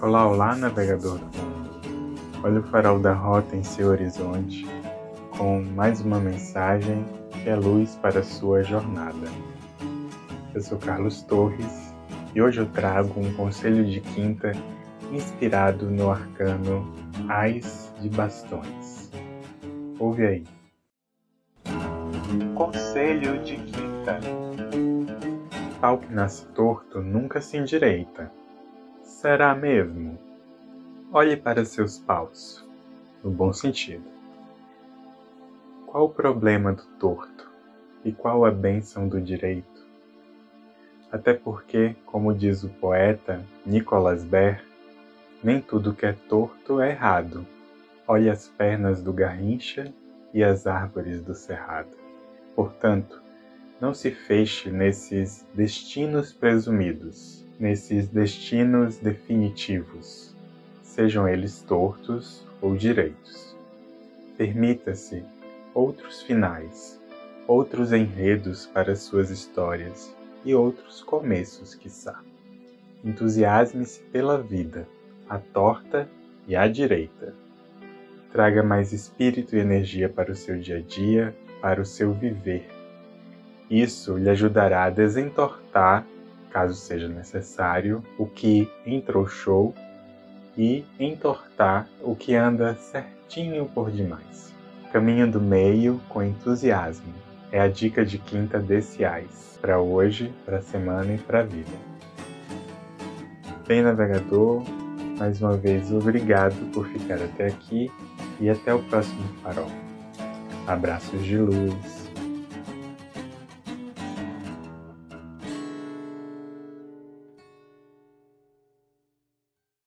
Olá, olá, navegador do mundo. Olha o farol da rota em seu horizonte, com mais uma mensagem que é luz para a sua jornada. Eu sou Carlos Torres e hoje eu trago um conselho de quinta inspirado no arcano Ais de Bastões. Ouve aí. Conselho de quinta. Pau que nasce torto nunca se endireita Será mesmo? Olhe para seus paus, no bom sentido. Qual o problema do torto e qual a bênção do direito? Até porque, como diz o poeta Nicolas Ber, nem tudo que é torto é errado. Olhe as pernas do garrincha e as árvores do cerrado. Portanto, não se feche nesses destinos presumidos nesses destinos definitivos, sejam eles tortos ou direitos. Permita-se outros finais, outros enredos para suas histórias e outros começos, quiçá. Entusiasme-se pela vida, à torta e à direita. Traga mais espírito e energia para o seu dia a dia, para o seu viver. Isso lhe ajudará a desentortar caso seja necessário, o que entrouxou e entortar o que anda certinho por demais. Caminho do meio com entusiasmo é a dica de quinta desse AIS para hoje, para a semana e para a vida. Bem, navegador, mais uma vez obrigado por ficar até aqui e até o próximo farol. Abraços de luz.